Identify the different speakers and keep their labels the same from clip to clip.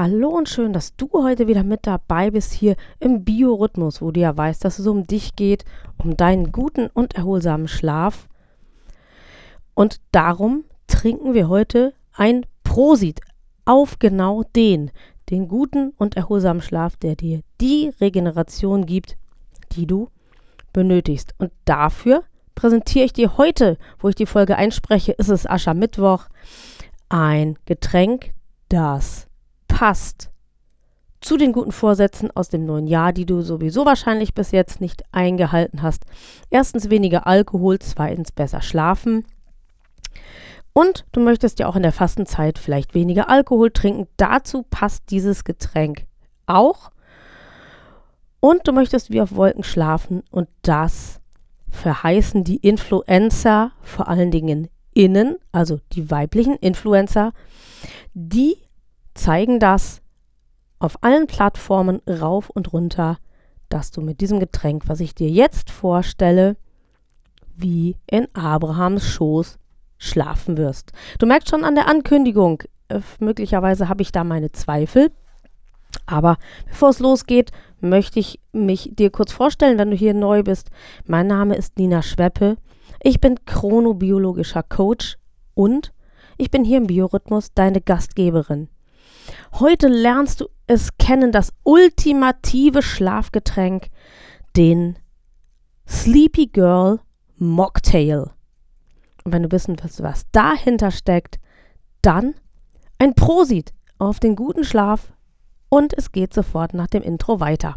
Speaker 1: Hallo und schön, dass du heute wieder mit dabei bist hier im Biorhythmus, wo du ja weißt, dass es um dich geht, um deinen guten und erholsamen Schlaf. Und darum trinken wir heute ein Prosit auf genau den, den guten und erholsamen Schlaf, der dir die Regeneration gibt, die du benötigst. Und dafür präsentiere ich dir heute, wo ich die Folge einspreche, ist es Aschermittwoch, ein Getränk, das passt zu den guten Vorsätzen aus dem neuen Jahr, die du sowieso wahrscheinlich bis jetzt nicht eingehalten hast. Erstens weniger Alkohol, zweitens besser schlafen. Und du möchtest ja auch in der Fastenzeit vielleicht weniger Alkohol trinken. Dazu passt dieses Getränk auch. Und du möchtest wie auf Wolken schlafen und das verheißen die Influencer, vor allen Dingen innen, also die weiblichen Influencer, die zeigen das auf allen Plattformen rauf und runter, dass du mit diesem Getränk, was ich dir jetzt vorstelle, wie in Abrahams Schoß schlafen wirst. Du merkst schon an der Ankündigung, äh, möglicherweise habe ich da meine Zweifel. Aber bevor es losgeht, möchte ich mich dir kurz vorstellen, wenn du hier neu bist. Mein Name ist Nina Schweppe. Ich bin chronobiologischer Coach und ich bin hier im Biorhythmus deine Gastgeberin. Heute lernst du es kennen, das ultimative Schlafgetränk, den Sleepy Girl Mocktail. Und wenn du wissen willst, was dahinter steckt, dann ein Prosit auf den guten Schlaf und es geht sofort nach dem Intro weiter.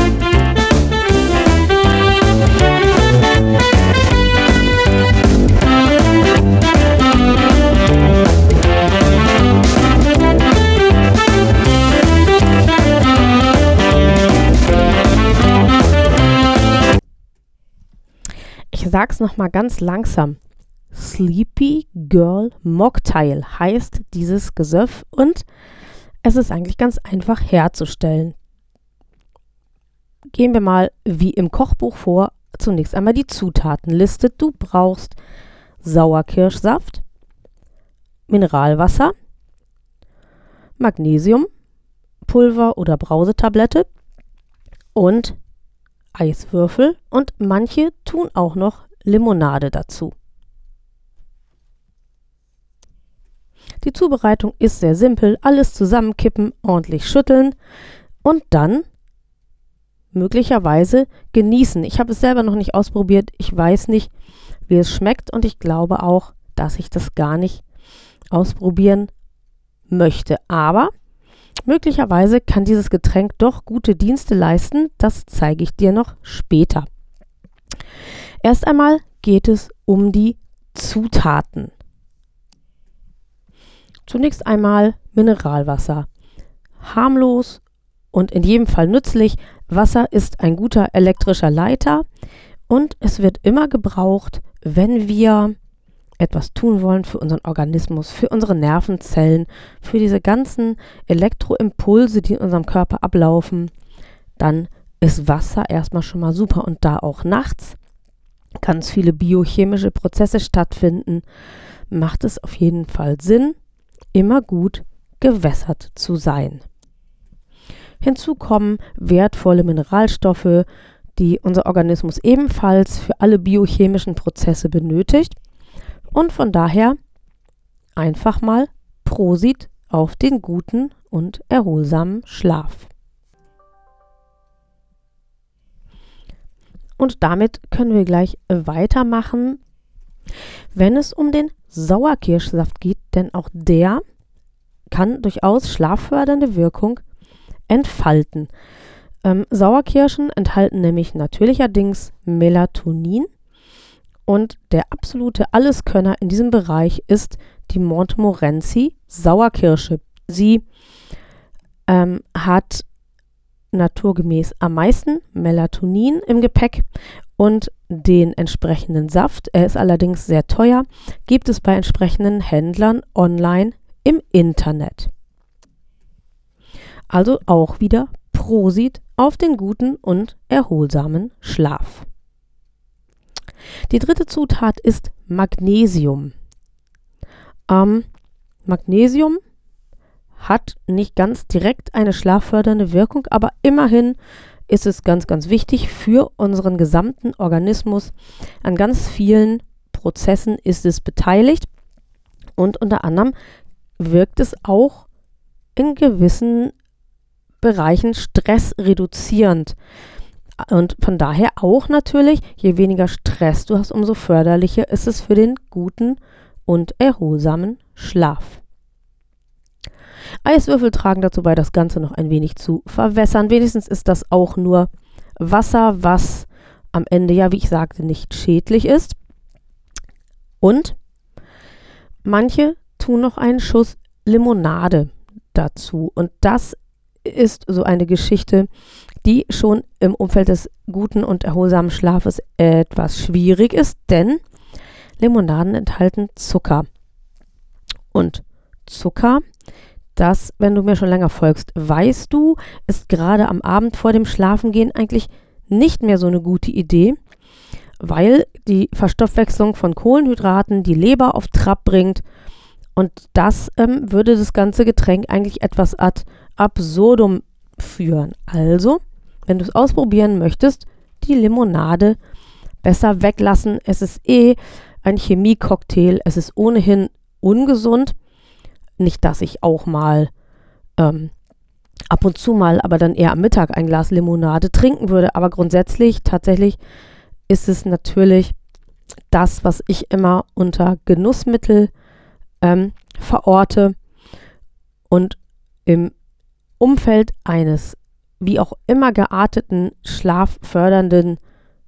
Speaker 1: Ich sag's noch mal ganz langsam. Sleepy Girl Mocktail heißt dieses Gesöff und es ist eigentlich ganz einfach herzustellen. Gehen wir mal wie im Kochbuch vor. Zunächst einmal die Zutatenliste. Du brauchst Sauerkirschsaft, Mineralwasser, Magnesium, Pulver oder Brausetablette und Eiswürfel und manche tun auch noch Limonade dazu. Die Zubereitung ist sehr simpel. Alles zusammenkippen, ordentlich schütteln und dann möglicherweise genießen. Ich habe es selber noch nicht ausprobiert. Ich weiß nicht, wie es schmeckt und ich glaube auch, dass ich das gar nicht ausprobieren möchte. Aber Möglicherweise kann dieses Getränk doch gute Dienste leisten, das zeige ich dir noch später. Erst einmal geht es um die Zutaten. Zunächst einmal Mineralwasser. Harmlos und in jedem Fall nützlich. Wasser ist ein guter elektrischer Leiter und es wird immer gebraucht, wenn wir etwas tun wollen für unseren Organismus, für unsere Nervenzellen, für diese ganzen Elektroimpulse, die in unserem Körper ablaufen, dann ist Wasser erstmal schon mal super und da auch nachts ganz viele biochemische Prozesse stattfinden, macht es auf jeden Fall Sinn, immer gut gewässert zu sein. Hinzu kommen wertvolle Mineralstoffe, die unser Organismus ebenfalls für alle biochemischen Prozesse benötigt und von daher einfach mal Prosit auf den guten und erholsamen Schlaf. Und damit können wir gleich weitermachen, wenn es um den Sauerkirschsaft geht, denn auch der kann durchaus schlaffördernde Wirkung entfalten. Ähm, Sauerkirschen enthalten nämlich natürlicherdings Melatonin und der absolute Alleskönner in diesem Bereich ist die Montmorency Sauerkirsche. Sie ähm, hat naturgemäß am meisten Melatonin im Gepäck und den entsprechenden Saft. Er ist allerdings sehr teuer, gibt es bei entsprechenden Händlern online im Internet. Also auch wieder Prosit auf den guten und erholsamen Schlaf. Die dritte Zutat ist Magnesium. Ähm, Magnesium hat nicht ganz direkt eine schlaffördernde Wirkung, aber immerhin ist es ganz, ganz wichtig für unseren gesamten Organismus. An ganz vielen Prozessen ist es beteiligt und unter anderem wirkt es auch in gewissen Bereichen stressreduzierend. Und von daher auch natürlich, je weniger Stress du hast, umso förderlicher ist es für den guten und erholsamen Schlaf. Eiswürfel tragen dazu bei, das Ganze noch ein wenig zu verwässern. Wenigstens ist das auch nur Wasser, was am Ende ja, wie ich sagte, nicht schädlich ist. Und manche tun noch einen Schuss Limonade dazu. Und das ist so eine Geschichte, die schon im Umfeld des guten und erholsamen Schlafes etwas schwierig ist, denn Limonaden enthalten Zucker. Und Zucker dass, wenn du mir schon länger folgst, weißt du, ist gerade am Abend vor dem Schlafengehen eigentlich nicht mehr so eine gute Idee, weil die Verstoffwechslung von Kohlenhydraten die Leber auf Trab bringt und das ähm, würde das ganze Getränk eigentlich etwas ad absurdum führen. Also, wenn du es ausprobieren möchtest, die Limonade besser weglassen. Es ist eh ein Chemiecocktail, es ist ohnehin ungesund nicht, dass ich auch mal ähm, ab und zu mal, aber dann eher am Mittag ein Glas Limonade trinken würde. Aber grundsätzlich tatsächlich ist es natürlich das, was ich immer unter Genussmittel ähm, verorte und im Umfeld eines wie auch immer gearteten schlaffördernden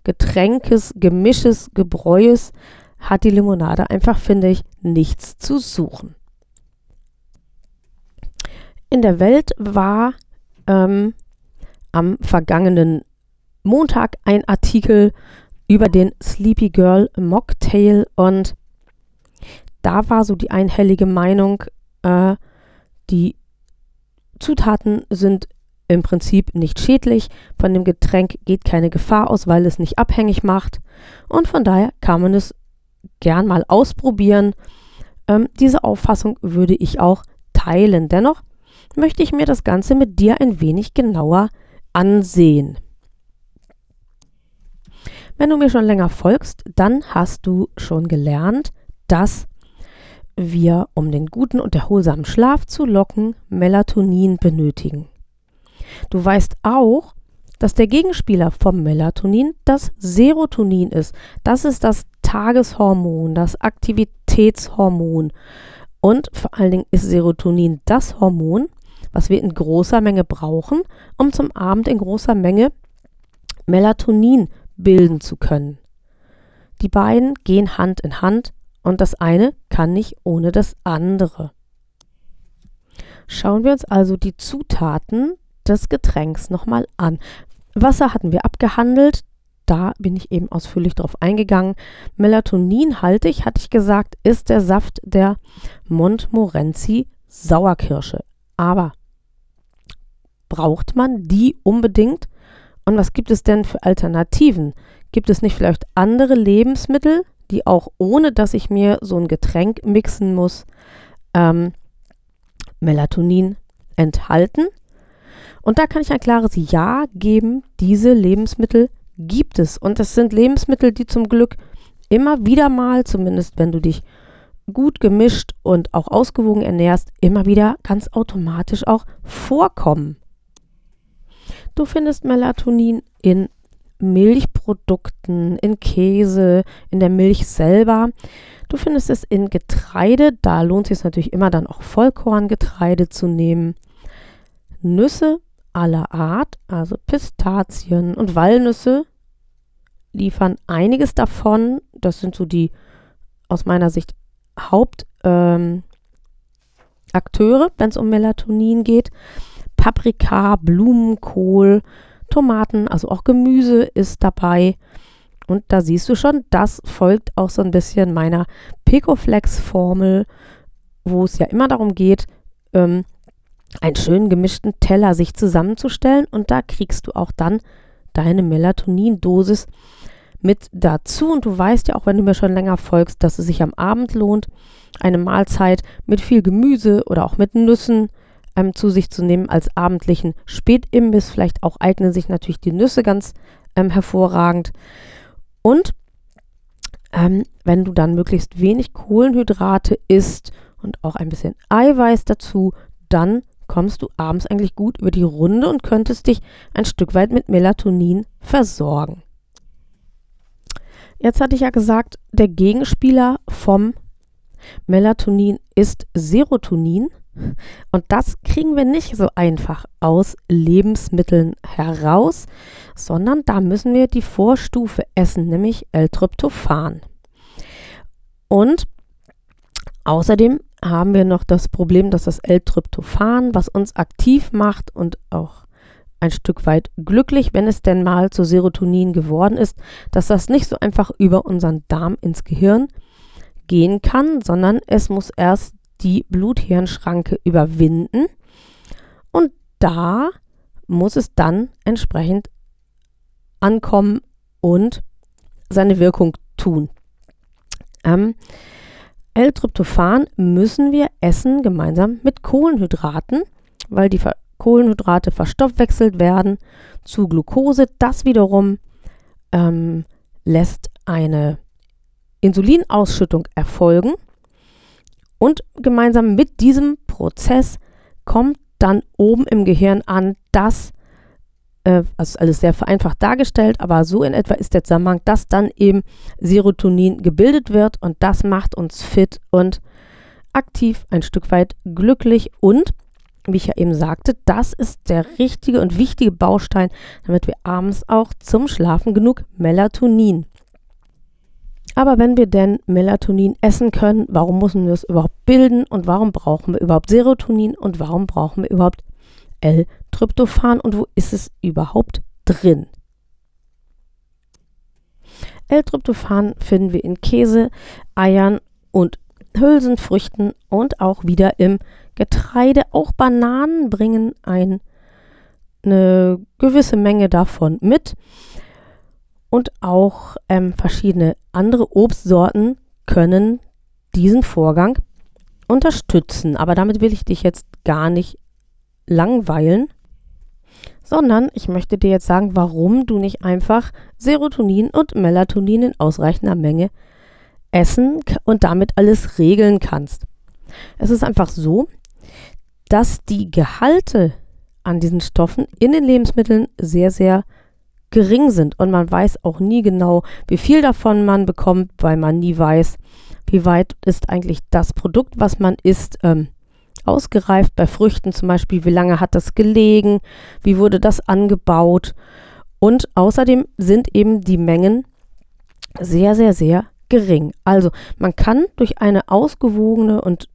Speaker 1: Getränkes, Gemisches, Gebräues hat die Limonade einfach, finde ich, nichts zu suchen. In der Welt war ähm, am vergangenen Montag ein Artikel über den Sleepy Girl Mocktail und da war so die einhellige Meinung, äh, die Zutaten sind im Prinzip nicht schädlich, von dem Getränk geht keine Gefahr aus, weil es nicht abhängig macht und von daher kann man es gern mal ausprobieren. Ähm, diese Auffassung würde ich auch teilen. Dennoch möchte ich mir das Ganze mit dir ein wenig genauer ansehen. Wenn du mir schon länger folgst, dann hast du schon gelernt, dass wir, um den guten und erholsamen Schlaf zu locken, Melatonin benötigen. Du weißt auch, dass der Gegenspieler vom Melatonin das Serotonin ist. Das ist das Tageshormon, das Aktivitätshormon. Und vor allen Dingen ist Serotonin das Hormon, was wir in großer Menge brauchen, um zum Abend in großer Menge Melatonin bilden zu können. Die beiden gehen Hand in Hand und das eine kann nicht ohne das andere. Schauen wir uns also die Zutaten des Getränks nochmal an. Wasser hatten wir abgehandelt, da bin ich eben ausführlich drauf eingegangen. Melatoninhaltig, hatte ich gesagt, ist der Saft der Montmorency Sauerkirsche. Aber Braucht man die unbedingt? Und was gibt es denn für Alternativen? Gibt es nicht vielleicht andere Lebensmittel, die auch ohne dass ich mir so ein Getränk mixen muss, ähm, Melatonin enthalten? Und da kann ich ein klares Ja geben. Diese Lebensmittel gibt es. Und das sind Lebensmittel, die zum Glück immer wieder mal, zumindest wenn du dich gut gemischt und auch ausgewogen ernährst, immer wieder ganz automatisch auch vorkommen. Du findest Melatonin in Milchprodukten, in Käse, in der Milch selber. Du findest es in Getreide, da lohnt es sich natürlich immer dann auch Vollkorngetreide zu nehmen. Nüsse aller Art, also Pistazien und Walnüsse, liefern einiges davon. Das sind so die aus meiner Sicht Haupt ähm, wenn es um Melatonin geht. Paprika, Blumenkohl, Tomaten, also auch Gemüse ist dabei. Und da siehst du schon, das folgt auch so ein bisschen meiner Picoflex-Formel, wo es ja immer darum geht, ähm, einen schön gemischten Teller sich zusammenzustellen. Und da kriegst du auch dann deine Melatonin-Dosis mit dazu. Und du weißt ja auch, wenn du mir schon länger folgst, dass es sich am Abend lohnt, eine Mahlzeit mit viel Gemüse oder auch mit Nüssen ähm, zu sich zu nehmen als abendlichen Spätimbiss. Vielleicht auch eignen sich natürlich die Nüsse ganz ähm, hervorragend. Und ähm, wenn du dann möglichst wenig Kohlenhydrate isst und auch ein bisschen Eiweiß dazu, dann kommst du abends eigentlich gut über die Runde und könntest dich ein Stück weit mit Melatonin versorgen. Jetzt hatte ich ja gesagt, der Gegenspieler vom Melatonin ist Serotonin. Und das kriegen wir nicht so einfach aus Lebensmitteln heraus, sondern da müssen wir die Vorstufe essen, nämlich L-Tryptophan. Und außerdem haben wir noch das Problem, dass das L-Tryptophan, was uns aktiv macht und auch ein Stück weit glücklich, wenn es denn mal zu Serotonin geworden ist, dass das nicht so einfach über unseren Darm ins Gehirn gehen kann, sondern es muss erst die Blut-Hirn-Schranke überwinden und da muss es dann entsprechend ankommen und seine Wirkung tun. Ähm, L-Tryptophan müssen wir essen gemeinsam mit Kohlenhydraten, weil die Kohlenhydrate verstoffwechselt werden zu Glucose. Das wiederum ähm, lässt eine Insulinausschüttung erfolgen und gemeinsam mit diesem Prozess kommt dann oben im Gehirn an, dass, äh, also alles sehr vereinfacht dargestellt, aber so in etwa ist der Zusammenhang, dass dann eben Serotonin gebildet wird und das macht uns fit und aktiv, ein Stück weit glücklich und wie ich ja eben sagte, das ist der richtige und wichtige Baustein, damit wir abends auch zum Schlafen genug Melatonin. Aber wenn wir denn Melatonin essen können, warum müssen wir es überhaupt bilden und warum brauchen wir überhaupt Serotonin und warum brauchen wir überhaupt L-Tryptophan und wo ist es überhaupt drin? L-Tryptophan finden wir in Käse, Eiern und Hülsenfrüchten und auch wieder im Getreide. Auch Bananen bringen ein, eine gewisse Menge davon mit und auch ähm, verschiedene andere Obstsorten können diesen Vorgang unterstützen. Aber damit will ich dich jetzt gar nicht langweilen, sondern ich möchte dir jetzt sagen, warum du nicht einfach Serotonin und Melatonin in ausreichender Menge essen und damit alles regeln kannst. Es ist einfach so, dass die Gehalte an diesen Stoffen in den Lebensmitteln sehr, sehr gering sind und man weiß auch nie genau, wie viel davon man bekommt, weil man nie weiß, wie weit ist eigentlich das Produkt, was man isst, ähm, ausgereift. Bei Früchten zum Beispiel, wie lange hat das gelegen, wie wurde das angebaut. Und außerdem sind eben die Mengen sehr, sehr, sehr gering. Also man kann durch eine ausgewogene und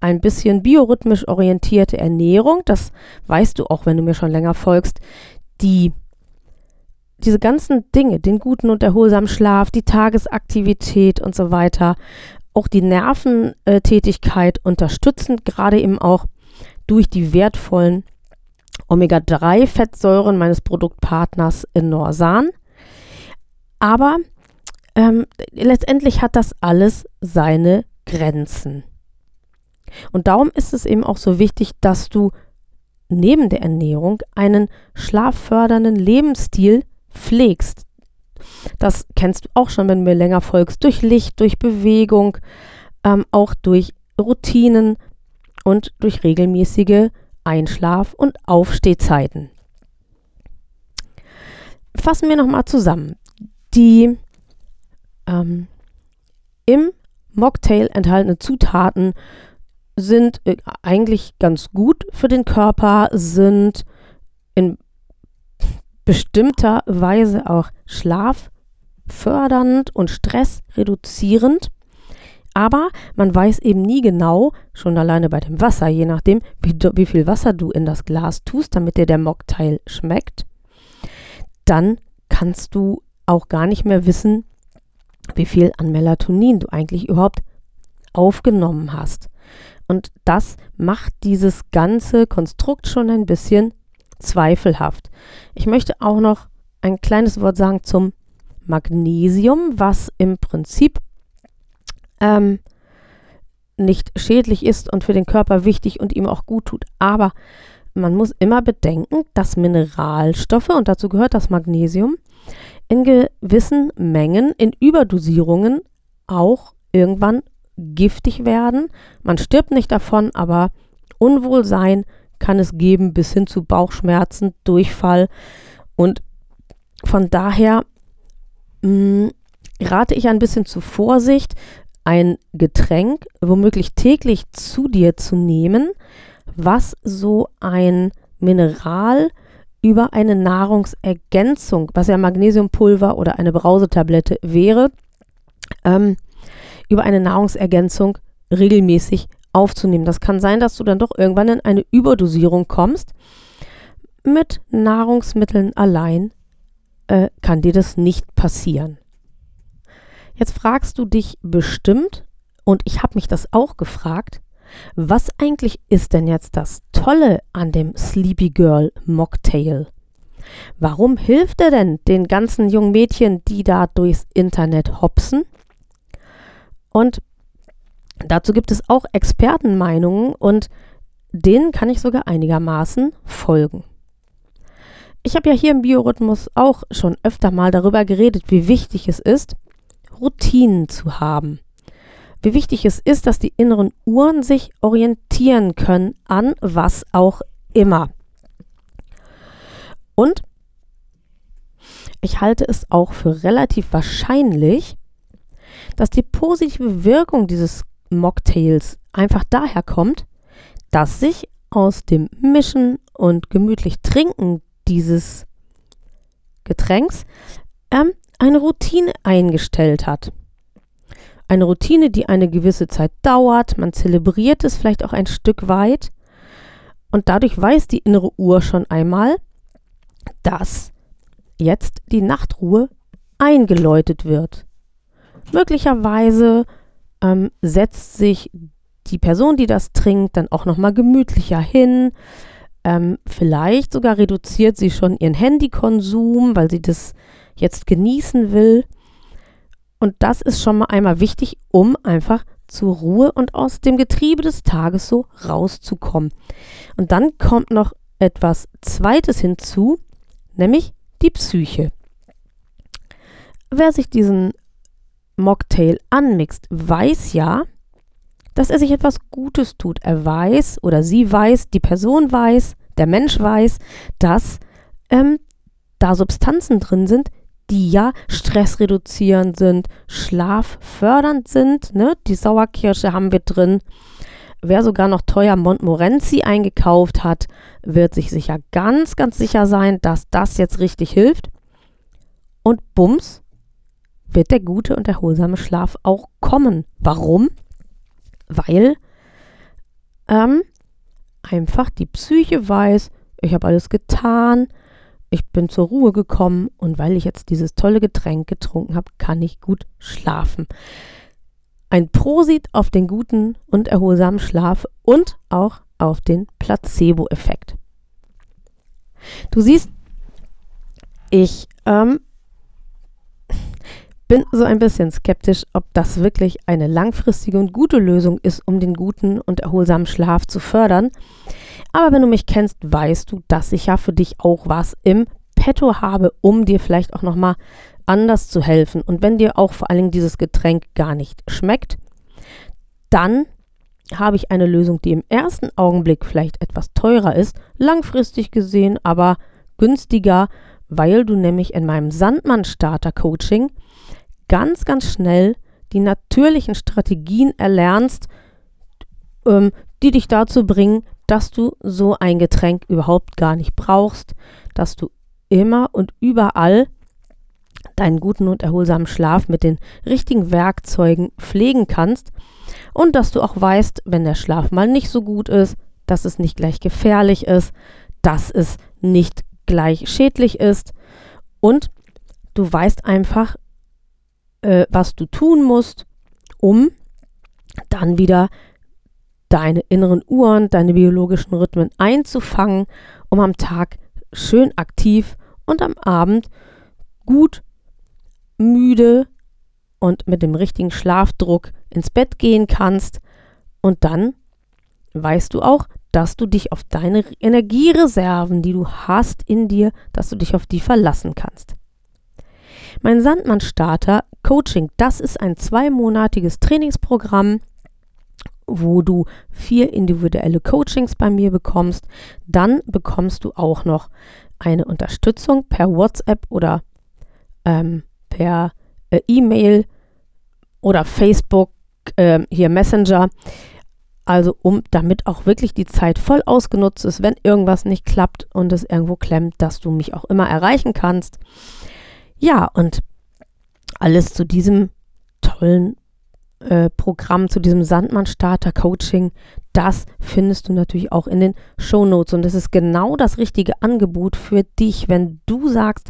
Speaker 1: ein bisschen biorhythmisch orientierte Ernährung, das weißt du auch, wenn du mir schon länger folgst, die diese ganzen Dinge, den guten und erholsamen Schlaf, die Tagesaktivität und so weiter, auch die Nerventätigkeit unterstützen, gerade eben auch durch die wertvollen Omega-3-Fettsäuren meines Produktpartners in Norsan. Aber ähm, letztendlich hat das alles seine Grenzen. Und darum ist es eben auch so wichtig, dass du neben der Ernährung einen schlaffördernden Lebensstil pflegst. Das kennst du auch schon, wenn du mir länger folgst, durch Licht, durch Bewegung, ähm, auch durch Routinen und durch regelmäßige Einschlaf- und Aufstehzeiten. Fassen wir nochmal zusammen. Die ähm, im Mocktail enthaltenen Zutaten sind äh, eigentlich ganz gut für den Körper, sind in bestimmter Weise auch schlaffördernd und stressreduzierend. Aber man weiß eben nie genau, schon alleine bei dem Wasser, je nachdem, wie, wie viel Wasser du in das Glas tust, damit dir der Mocktail schmeckt, dann kannst du auch gar nicht mehr wissen, wie viel an Melatonin du eigentlich überhaupt aufgenommen hast. Und das macht dieses ganze Konstrukt schon ein bisschen zweifelhaft. Ich möchte auch noch ein kleines Wort sagen zum Magnesium, was im Prinzip ähm, nicht schädlich ist und für den Körper wichtig und ihm auch gut tut. Aber man muss immer bedenken, dass Mineralstoffe, und dazu gehört das Magnesium, in gewissen Mengen, in Überdosierungen auch irgendwann giftig werden. Man stirbt nicht davon, aber Unwohlsein kann es geben bis hin zu Bauchschmerzen, Durchfall. Und von daher mh, mm, rate ich ein bisschen zu Vorsicht, ein Getränk womöglich täglich zu dir zu nehmen, was so ein Mineral über eine Nahrungsergänzung, was ja Magnesiumpulver oder eine Brausetablette wäre, ähm, über eine Nahrungsergänzung regelmäßig aufzunehmen. Das kann sein, dass du dann doch irgendwann in eine Überdosierung kommst. Mit Nahrungsmitteln allein äh, kann dir das nicht passieren. Jetzt fragst du dich bestimmt, und ich habe mich das auch gefragt, was eigentlich ist denn jetzt das Tolle an dem Sleepy Girl Mocktail? Warum hilft er denn den ganzen jungen Mädchen, die da durchs Internet hopsen? Und dazu gibt es auch Expertenmeinungen und denen kann ich sogar einigermaßen folgen. Ich habe ja hier im Biorhythmus auch schon öfter mal darüber geredet, wie wichtig es ist, Routinen zu haben. Wie wichtig es ist, dass die inneren Uhren sich orientieren können an was auch immer. Und ich halte es auch für relativ wahrscheinlich, dass die positive Wirkung dieses Mocktails einfach daher kommt, dass sich aus dem Mischen und gemütlich Trinken dieses Getränks ähm, eine Routine eingestellt hat. Eine Routine, die eine gewisse Zeit dauert, man zelebriert es vielleicht auch ein Stück weit und dadurch weiß die innere Uhr schon einmal, dass jetzt die Nachtruhe eingeläutet wird. Möglicherweise ähm, setzt sich die Person, die das trinkt, dann auch nochmal gemütlicher hin. Ähm, vielleicht sogar reduziert sie schon ihren Handykonsum, weil sie das jetzt genießen will. Und das ist schon mal einmal wichtig, um einfach zur Ruhe und aus dem Getriebe des Tages so rauszukommen. Und dann kommt noch etwas Zweites hinzu, nämlich die Psyche. Wer sich diesen Mocktail anmixt, weiß ja, dass er sich etwas Gutes tut. Er weiß oder sie weiß, die Person weiß, der Mensch weiß, dass ähm, da Substanzen drin sind, die ja stressreduzierend sind, schlaffördernd sind. Ne? Die Sauerkirsche haben wir drin. Wer sogar noch teuer Montmorency eingekauft hat, wird sich sicher ganz, ganz sicher sein, dass das jetzt richtig hilft. Und bums, wird der gute und erholsame Schlaf auch kommen. Warum? Weil ähm, einfach die Psyche weiß, ich habe alles getan, ich bin zur Ruhe gekommen und weil ich jetzt dieses tolle Getränk getrunken habe, kann ich gut schlafen. Ein Prosit auf den guten und erholsamen Schlaf und auch auf den Placebo-Effekt. Du siehst, ich ähm, bin so ein bisschen skeptisch, ob das wirklich eine langfristige und gute Lösung ist, um den guten und erholsamen Schlaf zu fördern. Aber wenn du mich kennst, weißt du, dass ich ja für dich auch was im Petto habe, um dir vielleicht auch nochmal anders zu helfen. Und wenn dir auch vor allen Dingen dieses Getränk gar nicht schmeckt, dann habe ich eine Lösung, die im ersten Augenblick vielleicht etwas teurer ist, langfristig gesehen aber günstiger, weil du nämlich in meinem Sandmann Starter Coaching ganz, ganz schnell die natürlichen Strategien erlernst, ähm, die dich dazu bringen, dass du so ein Getränk überhaupt gar nicht brauchst, dass du immer und überall deinen guten und erholsamen Schlaf mit den richtigen Werkzeugen pflegen kannst und dass du auch weißt, wenn der Schlaf mal nicht so gut ist, dass es nicht gleich gefährlich ist, dass es nicht gleich schädlich ist. Und du weißt einfach, äh, was du tun musst, um dann wieder deine inneren Uhren, deine biologischen Rhythmen einzufangen, um am Tag schön aktiv und am Abend gut müde und mit dem richtigen Schlafdruck ins Bett gehen kannst. Und dann weißt du auch, dass du dich auf deine Energiereserven, die du hast in dir, dass du dich auf die verlassen kannst. Mein Sandmann Starter Coaching, das ist ein zweimonatiges Trainingsprogramm, wo du vier individuelle Coachings bei mir bekommst. Dann bekommst du auch noch eine Unterstützung per WhatsApp oder ähm, per äh, E-Mail oder Facebook, äh, hier Messenger. Also um damit auch wirklich die Zeit voll ausgenutzt ist, wenn irgendwas nicht klappt und es irgendwo klemmt, dass du mich auch immer erreichen kannst. Ja, und alles zu diesem tollen äh, Programm, zu diesem Sandmann-Starter-Coaching, das findest du natürlich auch in den Show Notes. Und das ist genau das richtige Angebot für dich, wenn du sagst,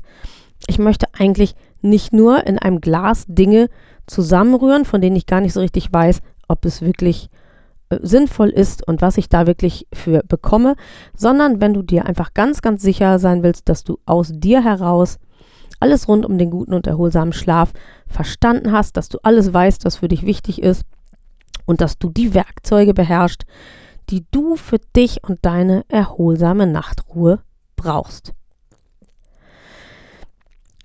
Speaker 1: ich möchte eigentlich nicht nur in einem Glas Dinge zusammenrühren, von denen ich gar nicht so richtig weiß, ob es wirklich äh, sinnvoll ist und was ich da wirklich für bekomme, sondern wenn du dir einfach ganz, ganz sicher sein willst, dass du aus dir heraus alles rund um den guten und erholsamen Schlaf verstanden hast, dass du alles weißt, was für dich wichtig ist und dass du die Werkzeuge beherrschst, die du für dich und deine erholsame Nachtruhe brauchst.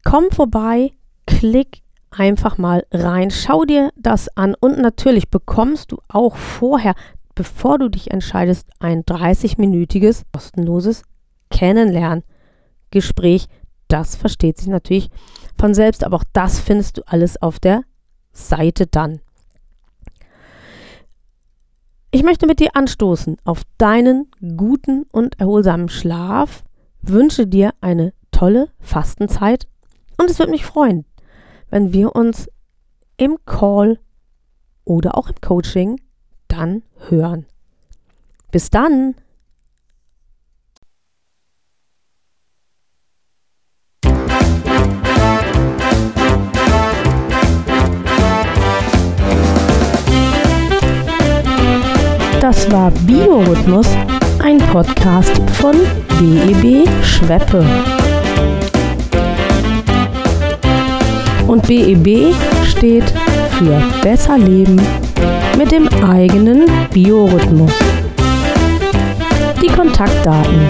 Speaker 1: Komm vorbei, klick einfach mal rein, schau dir das an und natürlich bekommst du auch vorher, bevor du dich entscheidest, ein 30-minütiges kostenloses Kennenlerngespräch. Das versteht sich natürlich von selbst, aber auch das findest du alles auf der Seite dann. Ich möchte mit dir anstoßen auf deinen guten und erholsamen Schlaf, wünsche dir eine tolle Fastenzeit und es würde mich freuen, wenn wir uns im Call oder auch im Coaching dann hören. Bis dann! Das war Biorhythmus, ein Podcast von BEB Schweppe. Und BEB steht für Besser Leben mit dem eigenen Biorhythmus. Die Kontaktdaten.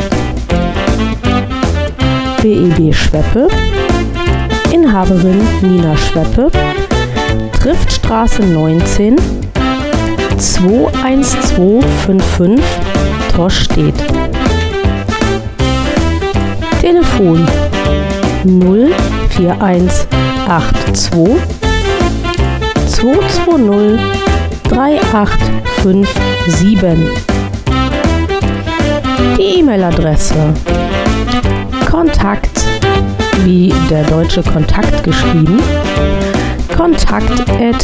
Speaker 1: BEB Schweppe, Inhaberin Nina Schweppe, Triftstraße 19, 21255, Torstedt. Telefon 041 82 220 3857. Die E-Mail-Adresse Kontakt wie der deutsche Kontakt geschrieben kontakt at